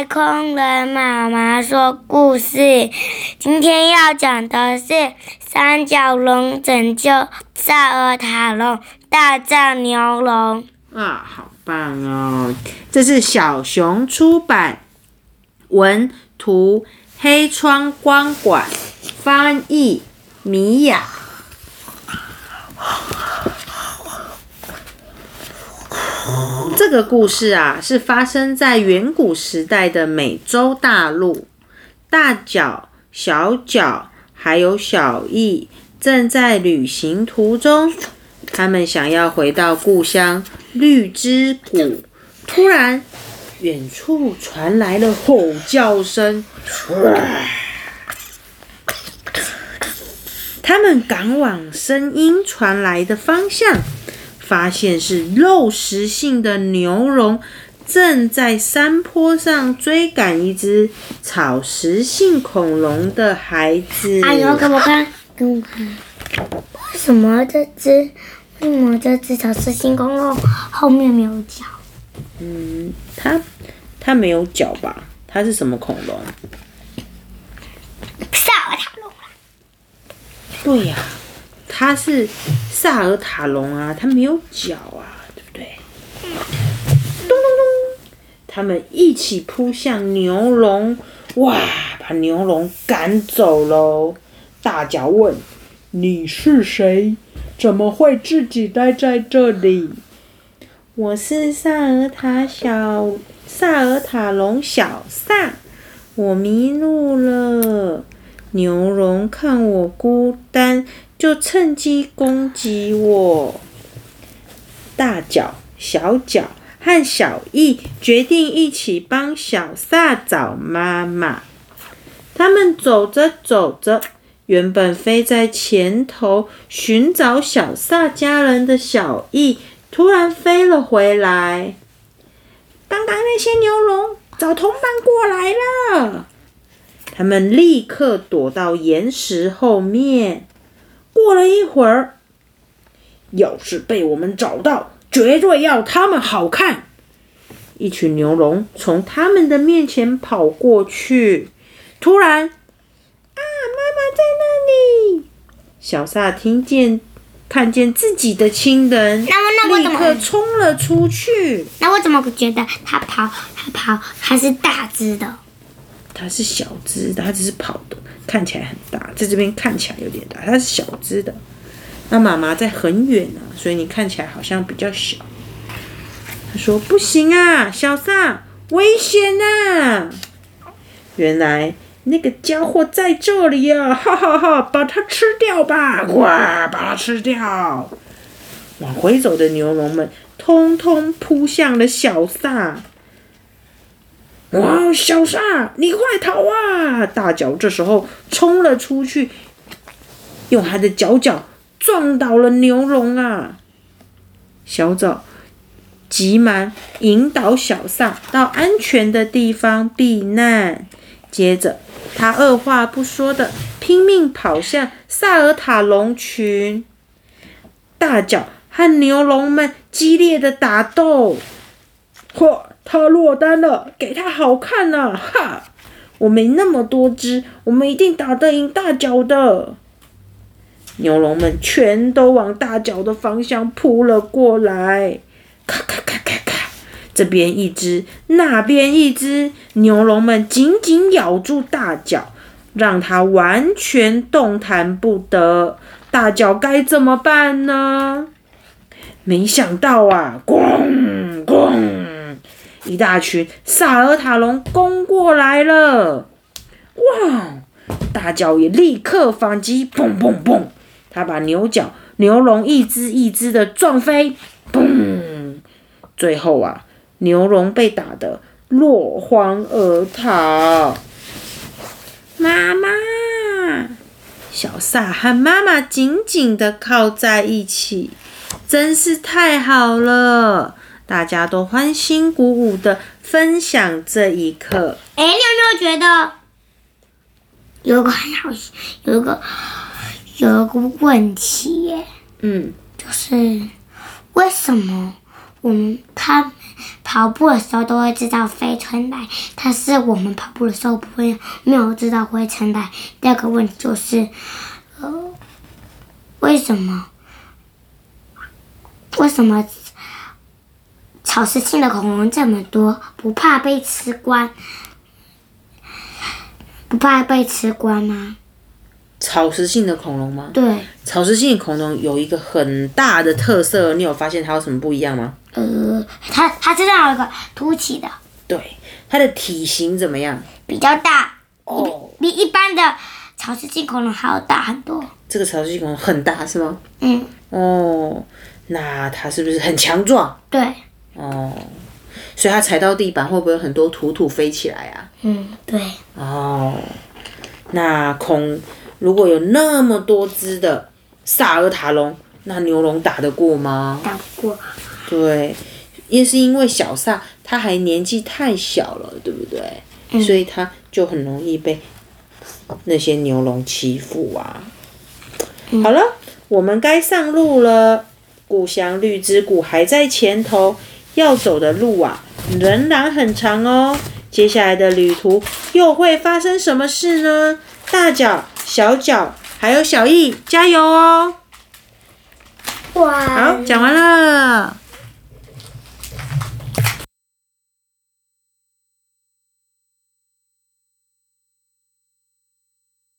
太空人妈妈说故事。今天要讲的是三角龙拯救萨尔塔龙大战牛龙。啊，好棒哦！这是小熊出版，文图黑窗光管，翻译米娅。这个故事啊，是发生在远古时代的美洲大陆。大脚、小脚还有小翼正在旅行途中，他们想要回到故乡绿之谷。突然，远处传来了吼叫声，他们赶往声音传来的方向。发现是肉食性的牛龙正在山坡上追赶一只草食性恐龙的孩子。哎呦，给我看，给我看，为什么这只为什么这只草食性恐龙后面没有脚？嗯，它它没有脚吧？它是什么恐龙？萨尔塔龙对呀。它是萨尔塔龙啊，它没有脚啊，对不对？咚咚咚，他们一起扑向牛龙，哇，把牛龙赶走喽！大脚问：“你是谁？怎么会自己待在这里？”我是萨尔塔小萨尔塔龙小萨，我迷路了。牛龙看我孤单。就趁机攻击我。大脚、小脚和小翼决定一起帮小萨找妈妈。他们走着走着，原本飞在前头寻找小萨家人的小翼，突然飞了回来。刚刚那些牛龙找同伴过来了，他们立刻躲到岩石后面。过了一会儿，要是被我们找到，绝对要他们好看。一群牛龙从他们的面前跑过去，突然，啊，妈妈在那里！小萨听见，看见自己的亲人，立刻冲了出去。那我怎么觉得他跑，他跑他是大只的？它是小只的，它只是跑的，看起来很大，在这边看起来有点大，它是小只的。那妈妈在很远呢，所以你看起来好像比较小。他说：“不行啊，小萨，危险呐！”原来那个家伙在这里呀！哈哈哈，把它吃掉吧！哇，把它吃掉！往回走的牛龙们通通扑向了小萨。哇，小萨，你快逃啊！大脚这时候冲了出去，用他的脚脚撞倒了牛龙啊！小枣急忙引导小萨到安全的地方避难，接着他二话不说的拼命跑向萨尔塔龙群，大脚和牛龙们激烈的打斗，嚯！他落单了，给他好看呐！哈，我没那么多只，我们一定打得赢大脚的。牛龙们全都往大脚的方向扑了过来，咔咔咔咔咔，这边一只，那边一只，牛龙们紧紧咬住大脚，让它完全动弹不得。大脚该怎么办呢？没想到啊，咣咣！一大群萨尔塔龙攻过来了！哇！大脚也立刻反击，砰砰砰！他把牛角牛龙一只一只的撞飞，嘣！最后啊，牛龙被打得落荒而逃。妈妈，小萨和妈妈紧紧的靠在一起，真是太好了。大家都欢欣鼓舞的分享这一刻。哎，你有没有觉得有个很好，有一个有一个问题耶？嗯，就是为什么我们看。他跑步的时候都会知道飞尘来，但是我们跑步的时候不会没有知道灰尘来。第二个问题就是，呃，为什么？为什么草食性的恐龙这么多，不怕被吃光？不怕被吃光吗？草食性的恐龙吗？对，草食性恐龙有一个很大的特色，你有发现它有什么不一样吗？呃，它它身上有一个凸起的，对，它的体型怎么样？比较大，哦，比一般的草食性恐龙还要大很多。这个草食性恐龙很大是吗？嗯，哦，那它是不是很强壮？对，哦，所以它踩到地板会不会有很多土土飞起来啊？嗯，对，哦，那恐如果有那么多只的萨尔塔龙，那牛龙打得过吗？打不过。对，也是因为小萨他还年纪太小了，对不对？嗯所以他就很容易被那些牛龙欺负啊。好了，我们该上路了。故乡绿之谷还在前头，要走的路啊仍然很长哦。接下来的旅途又会发生什么事呢？大脚、小脚还有小易，加油哦！哇！好，讲完了。